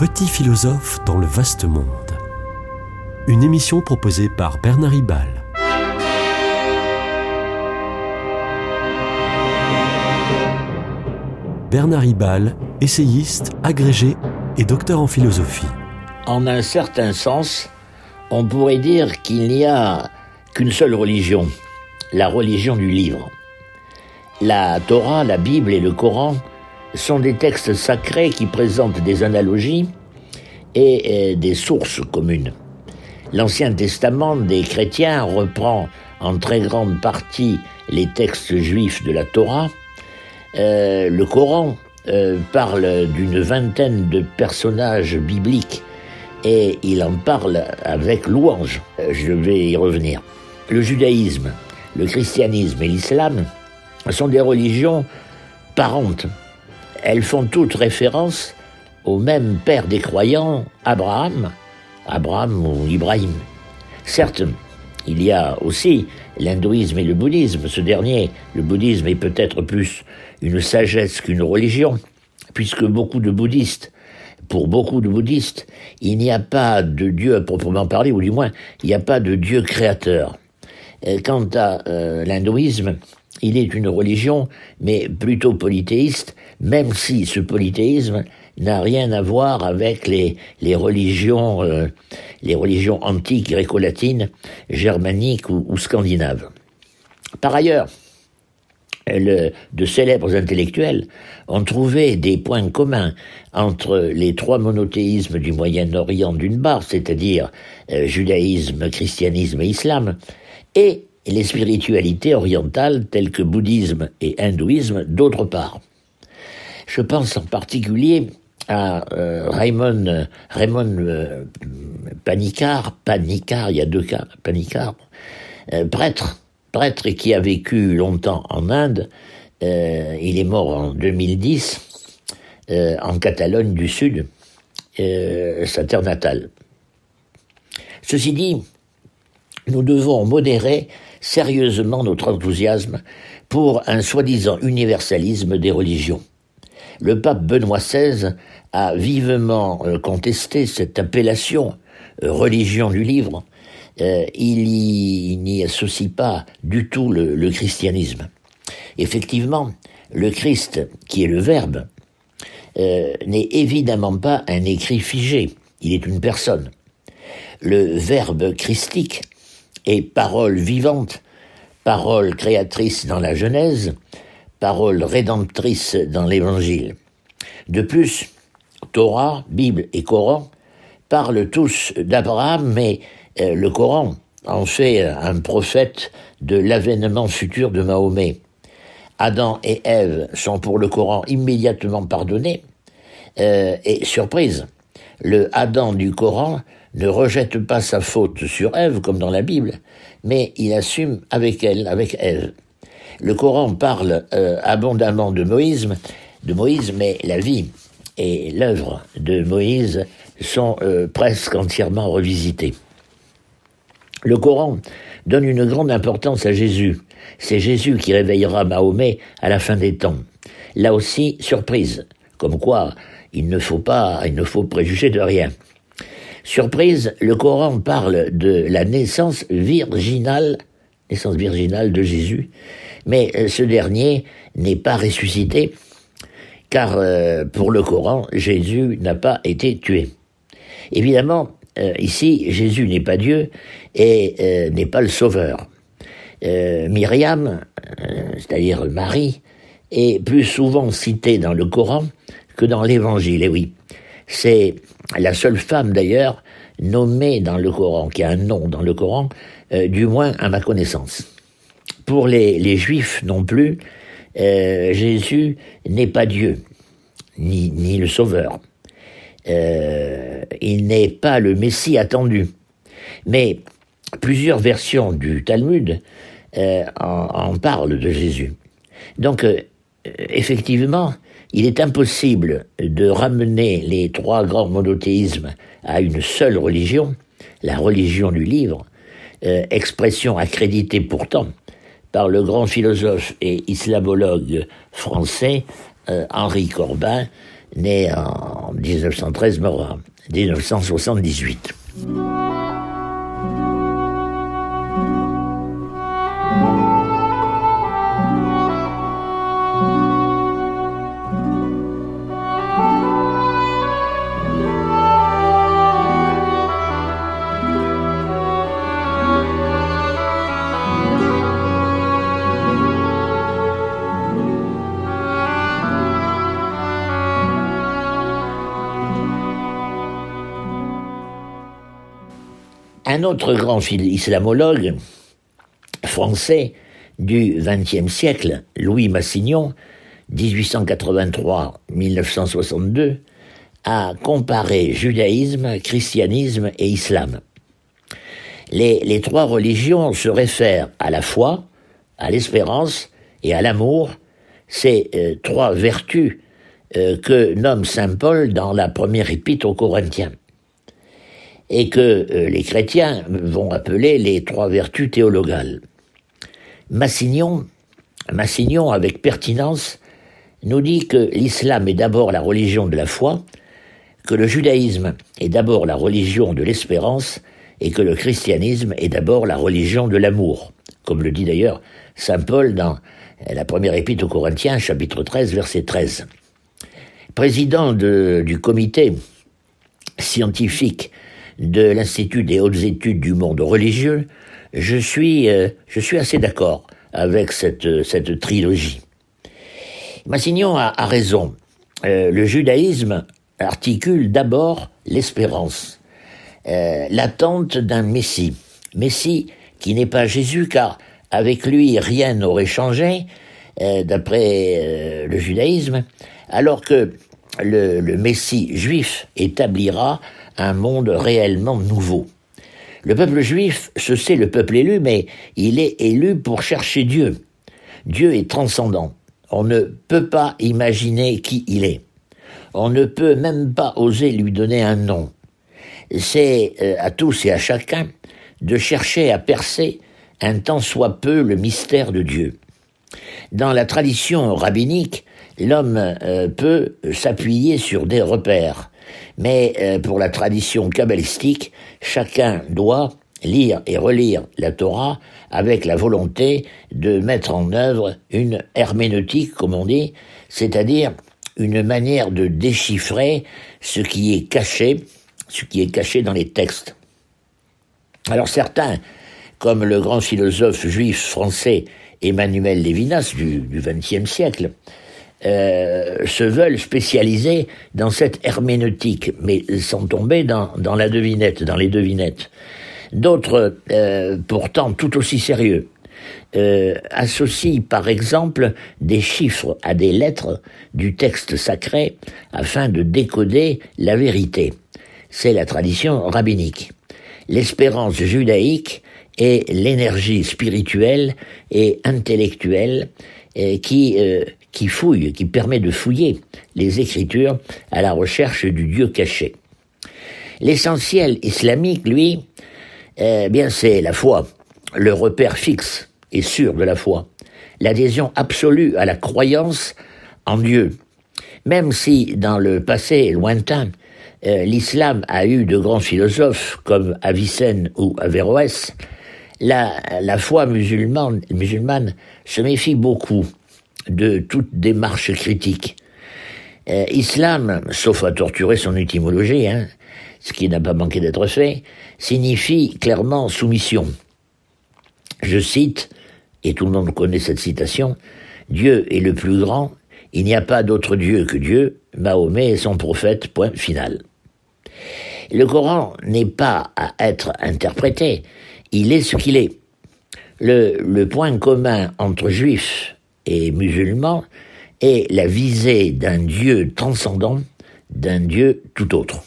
Petit philosophe dans le vaste monde. Une émission proposée par Bernard Ribal. Bernard Ribal, essayiste, agrégé et docteur en philosophie. En un certain sens, on pourrait dire qu'il n'y a qu'une seule religion, la religion du livre. La Torah, la Bible et le Coran sont des textes sacrés qui présentent des analogies et euh, des sources communes. L'Ancien Testament des chrétiens reprend en très grande partie les textes juifs de la Torah. Euh, le Coran euh, parle d'une vingtaine de personnages bibliques et il en parle avec louange. Je vais y revenir. Le judaïsme, le christianisme et l'islam sont des religions parentes elles font toutes référence au même père des croyants, Abraham, Abraham ou Ibrahim. Certes, il y a aussi l'hindouisme et le bouddhisme. Ce dernier, le bouddhisme, est peut-être plus une sagesse qu'une religion, puisque beaucoup de bouddhistes, pour beaucoup de bouddhistes, il n'y a pas de Dieu à proprement parler, ou du moins, il n'y a pas de Dieu créateur. Quant à euh, l'hindouisme, il est une religion, mais plutôt polythéiste, même si ce polythéisme n'a rien à voir avec les, religions, euh, les religions antiques gréco-latines, germaniques ou, scandinaves. Par ailleurs, de célèbres intellectuels ont trouvé des points communs entre les trois monothéismes du Moyen-Orient d'une part, c'est-à-dire euh, judaïsme, christianisme et islam, et les spiritualités orientales telles que bouddhisme et hindouisme d'autre part. Je pense en particulier à euh, Raymond, Raymond euh, Panicard, il y a deux cas, Panicard, euh, prêtre, prêtre qui a vécu longtemps en Inde. il est mort en 2010 en Catalogne du Sud, sa terre natale. Ceci dit, nous devons modérer sérieusement notre enthousiasme pour un soi-disant universalisme des religions. Le pape Benoît XVI a vivement euh, contesté cette appellation euh, religion du livre. Euh, il n'y associe pas du tout le, le christianisme. Effectivement, le Christ, qui est le Verbe, n'est évidemment pas un écrit figé, il est une personne. Le Verbe christique et parole vivante, parole créatrice dans la Genèse, parole rédemptrice dans l'Évangile. De plus, Torah, Bible et Coran parlent tous d'Abraham, mais euh, le Coran en fait un prophète de l'avènement futur de Mahomet. Adam et Ève sont pour le Coran immédiatement pardonnés, euh, et surprise, le Adam du Coran ne rejette pas sa faute sur Ève comme dans la Bible, mais il assume avec elle, avec Ève. Le Coran parle euh, abondamment de Moïse, de mais la vie et l'œuvre de Moïse sont euh, presque entièrement revisitées. Le Coran donne une grande importance à Jésus. C'est Jésus qui réveillera Mahomet à la fin des temps. Là aussi, surprise, comme quoi il ne faut pas, il ne faut préjuger de rien. Surprise, le Coran parle de la naissance virginale, naissance virginale de Jésus, mais euh, ce dernier n'est pas ressuscité, car euh, pour le Coran, Jésus n'a pas été tué. Évidemment, euh, ici, Jésus n'est pas Dieu et n'est pas le Sauveur. Myriam, c'est-à-dire Marie, est plus souvent citée dans le Coran que dans l'Évangile, et oui. C'est la seule femme d'ailleurs nommée dans le Coran, qui a un nom dans le Coran, euh, du moins à ma connaissance. Pour les, Juifs non plus, euh, Jésus n'est pas Dieu, ni, ni le Sauveur. Euh, il n'est pas le Messie attendu. Mais plusieurs versions du Talmud en, en, parlent de Jésus. Donc, effectivement, il est impossible de ramener les trois grands monothéismes à une seule religion, la religion du livre, euh, expression accréditée pourtant par le grand philosophe et islamologue français euh, Henri Corbin, né en 1913, mort en 1978. Un autre grand islamologue français du XXe siècle, Louis Massignon, 1883-1962, a comparé judaïsme, christianisme et islam. Les, trois religions se réfèrent à la foi, à l'espérance et à l'amour, ces euh, trois vertus euh, que nomme Saint Paul dans la première épître aux Corinthiens et que euh, les chrétiens vont appeler les trois vertus théologales. Massignon, Massignon, avec pertinence, nous dit que l'islam est d'abord la religion de la foi, que le judaïsme est d'abord la religion de l'espérance, et que le christianisme est d'abord la religion de l'amour, comme le dit d'ailleurs Saint Paul dans la première épître aux Corinthiens, chapitre 13, verset 13. Président du comité scientifique de l'Institut des hautes études du monde religieux, je suis, euh, je suis assez d'accord avec cette, cette trilogie. Massignon a, raison. Euh, le judaïsme articule d'abord l'espérance, euh, l'attente d'un Messie. Messie qui n'est pas Jésus, car avec lui rien n'aurait changé, d'après le judaïsme, alors que le, le Messie juif établira un monde réellement nouveau. Le peuple juif, se sait le peuple élu, mais il est élu pour chercher Dieu. Dieu est transcendant. On ne peut pas imaginer qui il est. On ne peut même pas oser lui donner un nom. C'est euh, à tous et à chacun de chercher à percer un tant soit peu le mystère de Dieu. Dans la tradition rabbinique, l'homme euh, peut s'appuyer sur des repères, mais euh, pour la tradition kabbalistique, chacun doit lire et relire la Torah avec la volonté de mettre en œuvre une herméneutique, comme on dit, c'est-à-dire une manière de déchiffrer ce qui est caché, ce qui est caché dans les textes. Alors certains, comme le grand philosophe juif français Emmanuel Lévinas du XXe siècle, euh, se veulent spécialiser dans cette herméneutique, mais sont tombés dans, dans la devinette, dans les devinettes. D'autres, euh, pourtant tout aussi sérieux, euh, associent par exemple des chiffres à des lettres du texte sacré afin de décoder la vérité. C'est la tradition rabbinique. L'espérance judaïque est l'énergie spirituelle et intellectuelle qui qui fouille, qui permet de fouiller les Écritures à la recherche du Dieu caché. L'essentiel islamique, lui, eh bien, c'est la foi, le repère fixe et sûr de la foi, l'adhésion absolue à la croyance en Dieu. Même si, dans le passé lointain, euh, l'islam a eu de grands philosophes comme Avicenne ou Averroès, la, la foi musulmane, musulmane se méfie beaucoup de toute démarche critique. Euh, islam, sauf à torturer son étymologie, hein, ce qui n'a pas manqué d'être fait, signifie clairement soumission. Je cite, et tout le monde connaît cette citation, Dieu est le plus grand, il n'y a pas d'autre Dieu que Dieu, Mahomet est son prophète, point final. Le Coran n'est pas à être interprété, il est ce qu'il est. Le, le point commun entre juifs et musulmans est la visée d'un Dieu transcendant, d'un Dieu tout autre.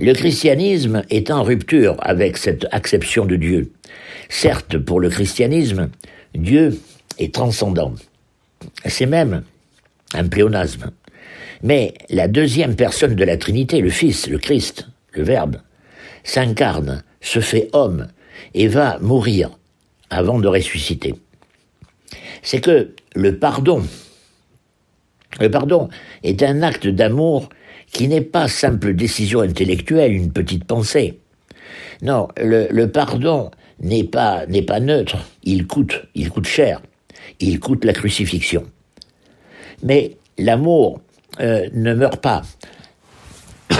Le christianisme est en rupture avec cette acception de Dieu. Certes, pour le christianisme, Dieu est transcendant. C'est même un pléonasme. Mais la deuxième personne de la Trinité, le Fils, le Christ, le Verbe, s'incarne, se fait homme et va mourir avant de ressusciter. C'est que le pardon, le pardon est un acte d'amour qui n'est pas simple décision intellectuelle, une petite pensée. Non, le, pardon n'est pas, n'est pas neutre, il coûte, il coûte cher, il coûte la crucifixion. Mais l'amour euh, ne meurt pas.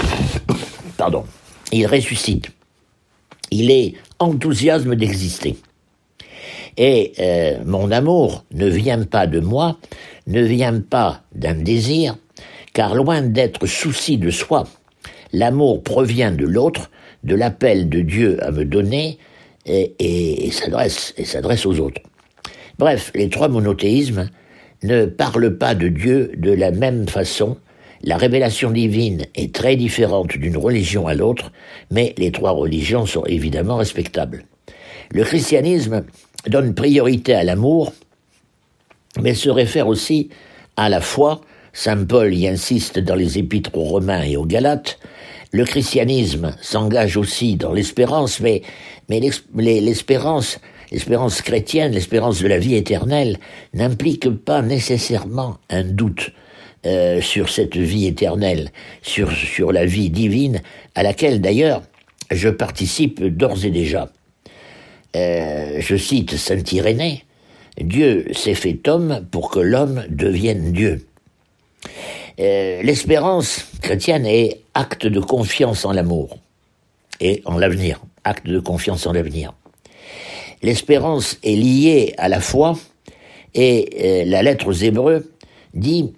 Pardon. Il ressuscite. Il est enthousiasme d'exister. Et euh, mon amour ne vient pas de moi, ne vient pas d'un désir, car loin d'être souci de soi, l'amour provient de l'autre, de l'appel de Dieu à me donner, et, et s'adresse aux autres. Bref, les trois monothéismes ne parlent pas de Dieu de la même façon. La révélation divine est très différente d'une religion à l'autre, mais les trois religions sont évidemment respectables. Le christianisme donne priorité à l'amour, mais se réfère aussi à la foi. Saint Paul y insiste dans les épîtres aux Romains et aux Galates. Le christianisme s'engage aussi dans l'espérance, mais, l'espérance, l'espérance chrétienne, l'espérance de la vie éternelle, n'implique pas nécessairement un doute euh, sur cette vie éternelle, sur, sur la vie divine, à laquelle d'ailleurs je participe d'ores et déjà. Euh, je cite Saint Irénée, Dieu s'est fait homme pour que l'homme devienne Dieu. Euh, l'espérance chrétienne est acte de confiance en l'amour et en l'avenir, acte de confiance en l'avenir. L'espérance est liée à la foi et euh, la lettre aux Hébreux dit,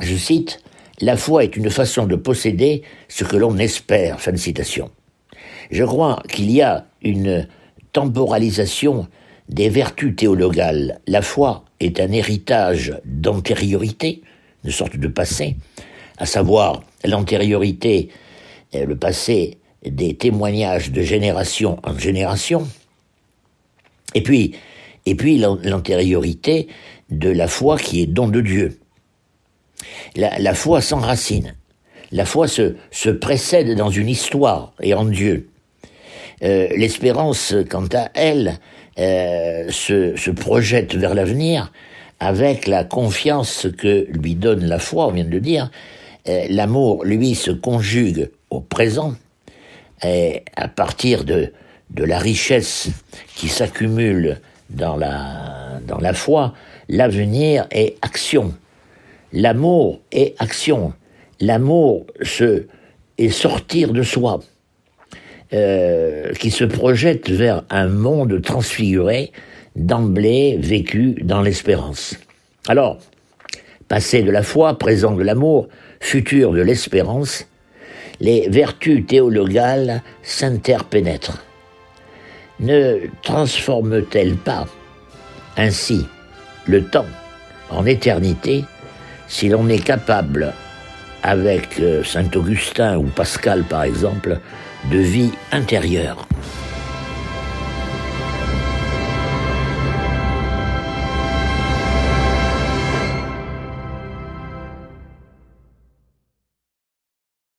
je cite, La foi est une façon de posséder ce que l'on espère. Fin. Je crois qu'il y a une temporalisation des vertus théologales. La foi est un héritage d'antériorité, une sorte de passé, à savoir l'antériorité, le passé des témoignages de génération en génération, et puis, et l'antériorité de la foi qui est don de Dieu. La, foi s'enracine. La foi se, précède dans une histoire et en Dieu. Euh, l'espérance, quant à elle, euh, se, projette vers l'avenir avec la confiance que lui donne la foi, on vient de le dire. Euh, l'amour, lui, se conjugue au présent, et à partir de, de la richesse qui s'accumule dans la, dans la foi, l'avenir est action. L'amour est action. L'amour se, est sortir de soi. Euh, qui se projette vers un monde transfiguré, d'emblée vécu dans l'espérance. Alors, passé de la foi, présent de l'amour, futur de l'espérance, les vertus théologales s'interpénètrent. Ne transforme-t-elle pas ainsi le temps en éternité si l'on est capable, avec euh, Saint Augustin ou Pascal par exemple, de vie intérieure?